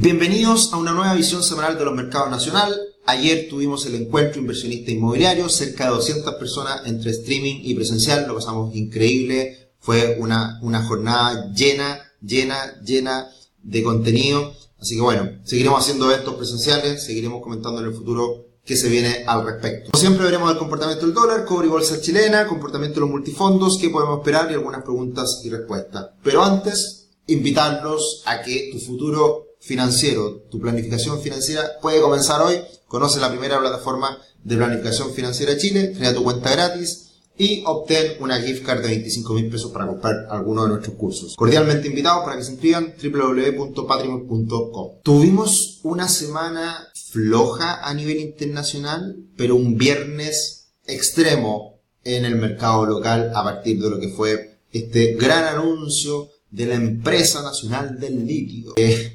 Bienvenidos a una nueva visión semanal de los mercados nacional. Ayer tuvimos el encuentro inversionista inmobiliario, cerca de 200 personas entre streaming y presencial, lo pasamos increíble, fue una, una jornada llena, llena, llena de contenido. Así que bueno, seguiremos haciendo eventos presenciales, seguiremos comentando en el futuro qué se viene al respecto. Como siempre veremos el comportamiento del dólar, cobre y bolsa chilena, comportamiento de los multifondos, qué podemos esperar y algunas preguntas y respuestas. Pero antes, invitarlos a que tu futuro financiero, tu planificación financiera puede comenzar hoy. Conoce la primera plataforma de planificación financiera de Chile, crea tu cuenta gratis y obtén una gift card de 25 mil pesos para comprar alguno de nuestros cursos. Cordialmente invitados para que se inscriban www.patrimon.com. Tuvimos una semana floja a nivel internacional, pero un viernes extremo en el mercado local a partir de lo que fue este gran anuncio de la empresa nacional del líquido. Eh,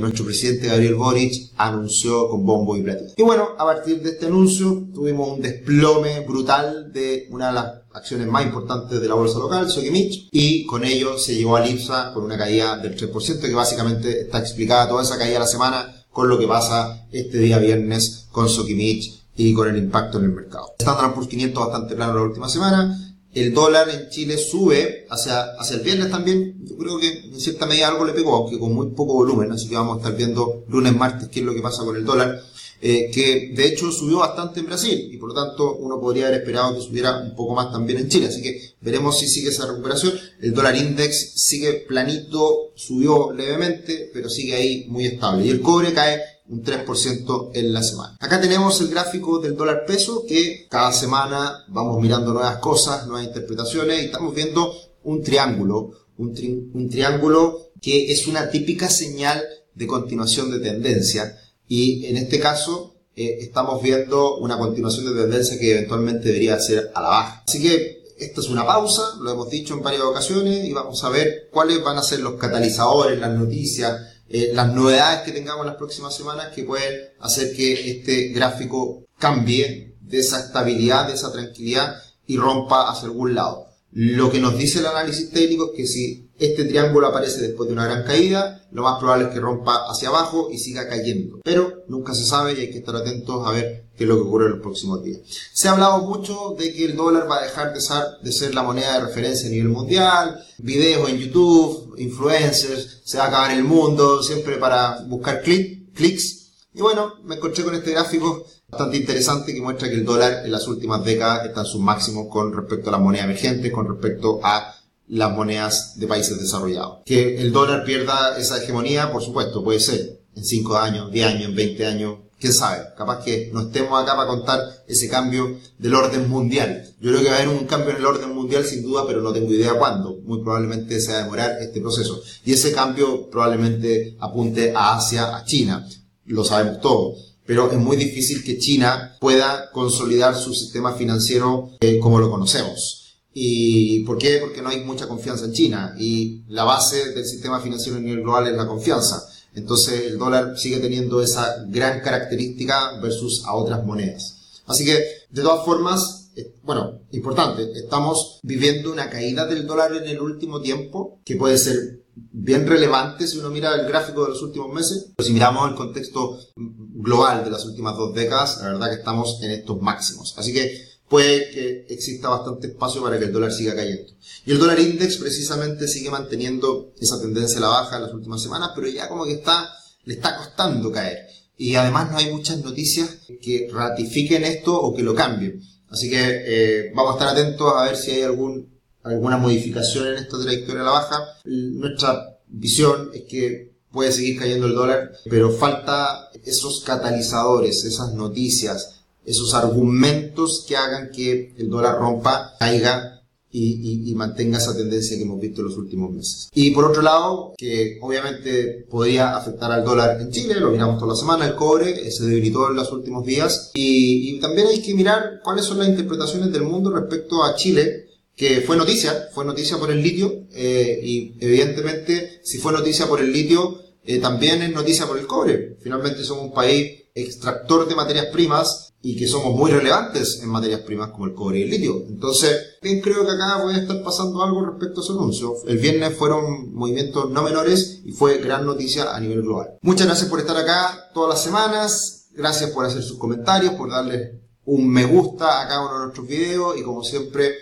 nuestro presidente Gabriel Boric anunció con bombo y platillo. Y bueno, a partir de este anuncio tuvimos un desplome brutal de una de las acciones más importantes de la bolsa local, Sokimich, y con ello se llevó a IPSA con una caída del 3%, que básicamente está explicada toda esa caída de la semana con lo que pasa este día viernes con Sokimich y con el impacto en el mercado. Standard Poor's 500 bastante plano la última semana, el dólar en Chile sube hacia, hacia el viernes también. Yo creo que en cierta medida algo le pegó, aunque con muy poco volumen. Así que vamos a estar viendo lunes, martes qué es lo que pasa con el dólar. Eh, que de hecho subió bastante en Brasil y por lo tanto uno podría haber esperado que subiera un poco más también en Chile. Así que veremos si sigue esa recuperación. El dólar index sigue planito, subió levemente, pero sigue ahí muy estable. Y el cobre cae un 3% en la semana. Acá tenemos el gráfico del dólar peso que cada semana vamos mirando nuevas cosas, nuevas interpretaciones y estamos viendo un triángulo, un, un triángulo que es una típica señal de continuación de tendencia y en este caso eh, estamos viendo una continuación de tendencia que eventualmente debería ser a la baja. Así que esta es una pausa, lo hemos dicho en varias ocasiones y vamos a ver cuáles van a ser los catalizadores, las noticias, eh, las novedades que tengamos las próximas semanas que pueden hacer que este gráfico cambie de esa estabilidad, de esa tranquilidad y rompa hacia algún lado. Lo que nos dice el análisis técnico es que si este triángulo aparece después de una gran caída, lo más probable es que rompa hacia abajo y siga cayendo. Pero nunca se sabe y hay que estar atentos a ver qué es lo que ocurre en los próximos días. Se ha hablado mucho de que el dólar va a dejar de ser, la moneda de referencia a nivel mundial, videos en YouTube, influencers, se va a acabar el mundo, siempre para buscar clics. Y bueno, me encontré con este gráfico bastante interesante que muestra que el dólar en las últimas décadas está en sus máximos con respecto a las monedas emergentes, con respecto a las monedas de países desarrollados. Que el dólar pierda esa hegemonía, por supuesto, puede ser en 5 años, 10 años, en 20 años, quién sabe, capaz que no estemos acá para contar ese cambio del orden mundial. Yo creo que va a haber un cambio en el orden mundial sin duda, pero no tengo idea cuándo. Muy probablemente se va a demorar este proceso. Y ese cambio probablemente apunte a Asia, a China. Lo sabemos todos pero es muy difícil que China pueda consolidar su sistema financiero eh, como lo conocemos. ¿Y por qué? Porque no hay mucha confianza en China y la base del sistema financiero a nivel global es la confianza. Entonces el dólar sigue teniendo esa gran característica versus a otras monedas. Así que, de todas formas, eh, bueno, importante, estamos viviendo una caída del dólar en el último tiempo que puede ser bien relevante si uno mira el gráfico de los últimos meses. Pero si miramos el contexto global de las últimas dos décadas, la verdad que estamos en estos máximos. Así que puede que exista bastante espacio para que el dólar siga cayendo. Y el dólar index precisamente sigue manteniendo esa tendencia a la baja en las últimas semanas, pero ya como que está, le está costando caer. Y además no hay muchas noticias que ratifiquen esto o que lo cambien. Así que eh, vamos a estar atentos a ver si hay algún alguna modificación en esta trayectoria a la baja. Nuestra visión es que puede seguir cayendo el dólar, pero falta esos catalizadores, esas noticias, esos argumentos que hagan que el dólar rompa, caiga y, mantenga esa tendencia que hemos visto en los últimos meses. Y por otro lado, que obviamente podría afectar al dólar en Chile, lo miramos toda la semana, el cobre se debilitó en los últimos días y, y también hay que mirar cuáles son las interpretaciones del mundo respecto a Chile que fue noticia, fue noticia por el litio, eh, y evidentemente si fue noticia por el litio, eh, también es noticia por el cobre. Finalmente somos un país extractor de materias primas y que somos muy relevantes en materias primas como el cobre y el litio. Entonces, bien creo que acá puede estar pasando algo respecto a su anuncio. El viernes fueron movimientos no menores y fue gran noticia a nivel global. Muchas gracias por estar acá todas las semanas. Gracias por hacer sus comentarios, por darle un me gusta a cada uno de nuestros videos y como siempre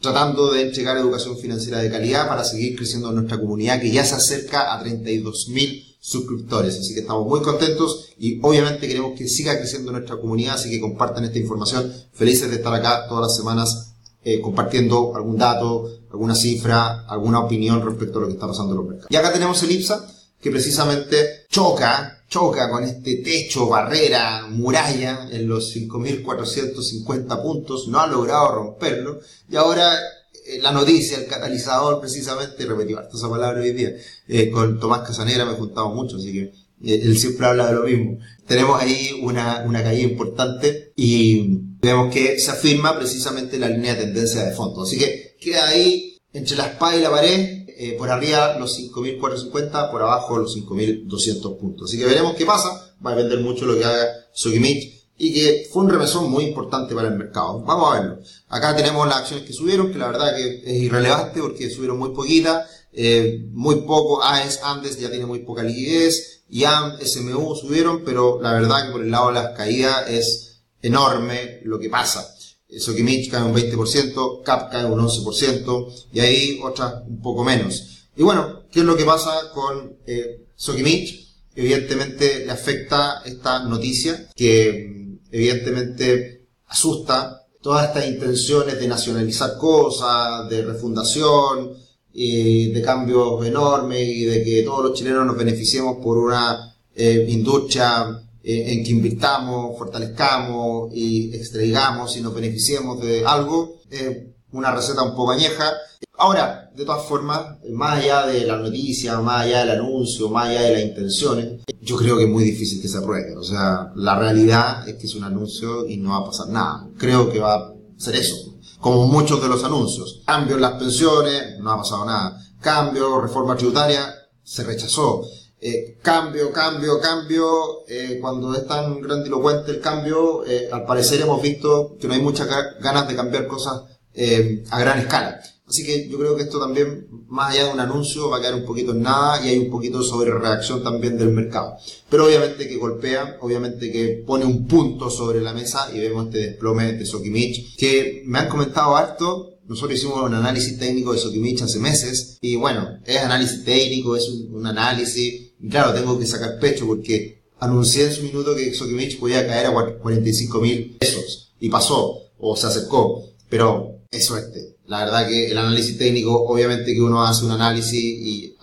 tratando de entregar educación financiera de calidad para seguir creciendo en nuestra comunidad que ya se acerca a 32.000 suscriptores. Así que estamos muy contentos y obviamente queremos que siga creciendo nuestra comunidad, así que compartan esta información. Felices de estar acá todas las semanas eh, compartiendo algún dato, alguna cifra, alguna opinión respecto a lo que está pasando en los mercados. Y acá tenemos el IPSA, que precisamente choca, choca con este techo, barrera, muralla en los 5.450 puntos, no ha logrado romperlo y ahora la noticia, el catalizador precisamente, repetí harto esa palabra hoy día, eh, con Tomás Casanera me he juntado mucho, así que eh, él siempre habla de lo mismo. Tenemos ahí una, una caída importante y vemos que se afirma precisamente la línea de tendencia de fondo. Así que queda ahí entre la espada y la pared, por arriba los 5.450, por abajo los 5.200 puntos. Así que veremos qué pasa, va a depender mucho lo que haga Sokimich y que fue un remesón muy importante para el mercado. Vamos a verlo. Acá tenemos las acciones que subieron, que la verdad que es irrelevante porque subieron muy poquita, eh, muy poco, AES Andes ya tiene muy poca liquidez, YAM, SMU subieron, pero la verdad que por el lado de las caídas es enorme lo que pasa. Sokimich cae un 20%, CAP cae un 11%, y ahí otras un poco menos. Y bueno, ¿qué es lo que pasa con eh, Sokimich? Evidentemente le afecta esta noticia que evidentemente asusta todas estas intenciones de nacionalizar cosas, de refundación, y de cambios enormes y de que todos los chilenos nos beneficiemos por una eh, industria eh, en que invirtamos, fortalezcamos y extraigamos y nos beneficiemos de algo, una receta un poco añeja. Ahora, de todas formas, más allá de la noticia, más allá del anuncio, más allá de las intenciones, yo creo que es muy difícil que se apruebe. O sea, la realidad es que es un anuncio y no va a pasar nada. Creo que va a ser eso. Como muchos de los anuncios. Cambio en las pensiones, no ha pasado nada. Cambio, reforma tributaria, se rechazó. Eh, cambio, cambio, cambio. Eh, cuando es tan grandilocuente el cambio, eh, al parecer hemos visto que no hay muchas ganas de cambiar cosas eh, a gran escala. Así que yo creo que esto también, más allá de un anuncio, va a quedar un poquito en nada y hay un poquito sobre reacción también del mercado. Pero obviamente que golpea, obviamente que pone un punto sobre la mesa y vemos este desplome de Sokimich, que me han comentado harto. Nosotros hicimos un análisis técnico de Sokimich hace meses y bueno, es análisis técnico, es un, análisis. Y claro, tengo que sacar pecho porque anuncié en su minuto que Sokimich podía caer a 45 mil pesos y pasó o se acercó. Pero es suerte. La verdad que el análisis técnico, obviamente que uno hace un análisis y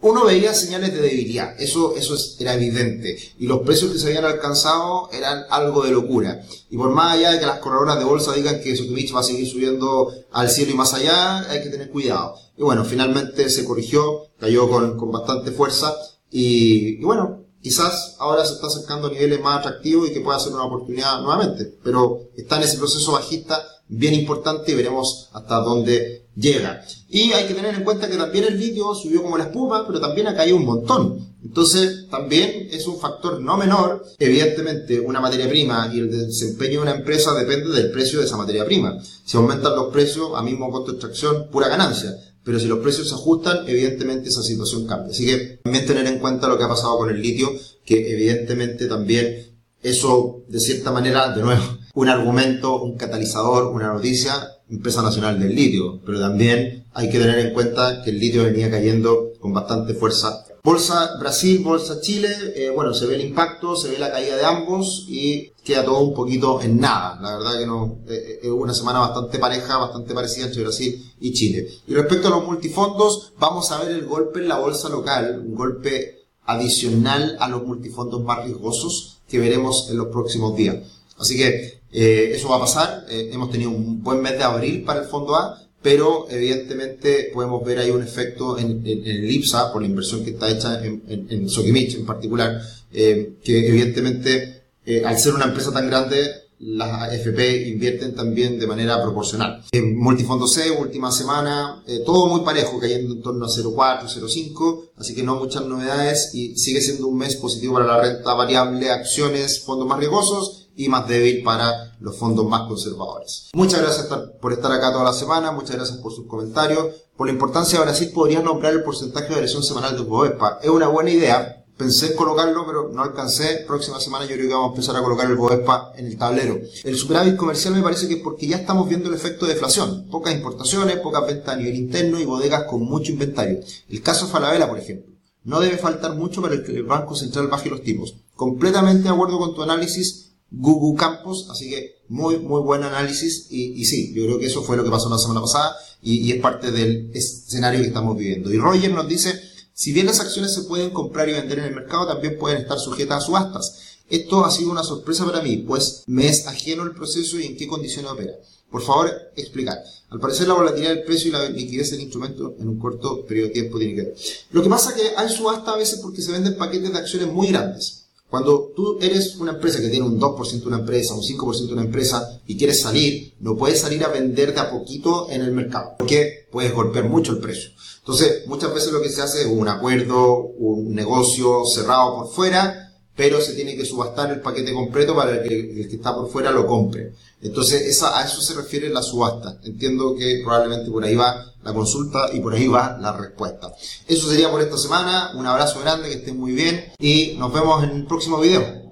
uno veía señales de debilidad, eso, eso era evidente. Y los precios que se habían alcanzado eran algo de locura. Y por más allá de que las corredoras de bolsa digan que Sokimich va a seguir subiendo al cielo y más allá, hay que tener cuidado. Y bueno, finalmente se corrigió, cayó con, con bastante fuerza y, y bueno, quizás ahora se está acercando a niveles más atractivos y que pueda ser una oportunidad nuevamente. Pero está en ese proceso bajista bien importante y veremos hasta dónde llega. Y hay que tener en cuenta que también el litio subió como la espuma, pero también ha caído un montón. Entonces, también es un factor no menor. Evidentemente, una materia prima y el desempeño de una empresa depende del precio de esa materia prima. Si aumentan los precios, a mismo costo de extracción, pura ganancia. Pero si los precios se ajustan, evidentemente esa situación cambia. Así que también tener en cuenta lo que ha pasado con el litio, que evidentemente también eso, de cierta manera, de nuevo, un argumento, un catalizador, una noticia, empresa nacional del litio, pero también hay que tener en cuenta que el litio venía cayendo con bastante fuerza. Bolsa Brasil, Bolsa Chile, eh, bueno, se ve el impacto, se ve la caída de ambos y queda todo un poquito en nada. La verdad que no, eh, eh, es una semana bastante pareja, bastante parecida entre Brasil y Chile. Y respecto a los multifondos, vamos a ver el golpe en la bolsa local, un golpe adicional a los multifondos más riesgosos que veremos en los próximos días. Así que eh, eso va a pasar. Eh, hemos tenido un buen mes de abril para el fondo A, pero evidentemente podemos ver ahí un efecto en, el IPSA por la inversión que está hecha en, en, en Sokimich en particular, eh, que evidentemente al ser una empresa tan grande las AFP invierten también de manera proporcional. En Multifondo C, última semana, eh, todo muy parejo, cayendo en torno a 0,4, 0,5, así que no muchas novedades y sigue siendo un mes positivo para la renta variable, acciones, fondos más riesgosos y más débil para los fondos más conservadores. Muchas gracias por estar acá toda la semana, muchas gracias por sus comentarios. Por la importancia de Brasil, podría nombrar el porcentaje de variación semanal de Bovespa. Es una buena idea, Pensé en colocarlo, pero no alcancé. Próxima semana yo creo que vamos a empezar a colocar el Bovespa en el tablero. El superávit comercial me parece que es porque ya estamos viendo el efecto de deflación. Pocas importaciones, pocas ventas a nivel interno y bodegas con mucho inventario. El caso Falabella, por ejemplo. No debe faltar mucho para que el Banco Central baje los tipos. Completamente de acuerdo con tu análisis, Google Campos, así que muy, muy buen análisis y, sí, yo creo que eso fue lo que pasó la semana pasada y, y es parte del escenario que estamos viviendo. Y Roger nos dice, si bien las acciones se pueden comprar y vender en el mercado, también pueden estar sujetas a subastas. Esto ha sido una sorpresa para mí, pues me es ajeno el proceso y en qué condiciones opera. Por favor, explicar. Al parecer la volatilidad del precio y la liquidez del instrumento en un corto periodo de tiempo tiene que ver. Lo que pasa es que hay subasta a veces porque se venden paquetes de acciones muy grandes. Cuando tú eres una empresa que tiene un 2% de una empresa, un 5% de una empresa y quieres salir, no puedes salir a vender de a poquito en el mercado, porque puedes golpear mucho el precio. Entonces, muchas veces lo que se hace es un acuerdo, un negocio cerrado por fuera, pero se tiene que subastar el paquete completo para que el que está por fuera lo compre. Entonces, a eso se refiere la subasta. Entiendo que probablemente por ahí va la consulta y por ahí va la respuesta. Eso sería por esta semana. Un abrazo grande, que estén muy bien y nos vemos en el próximo video.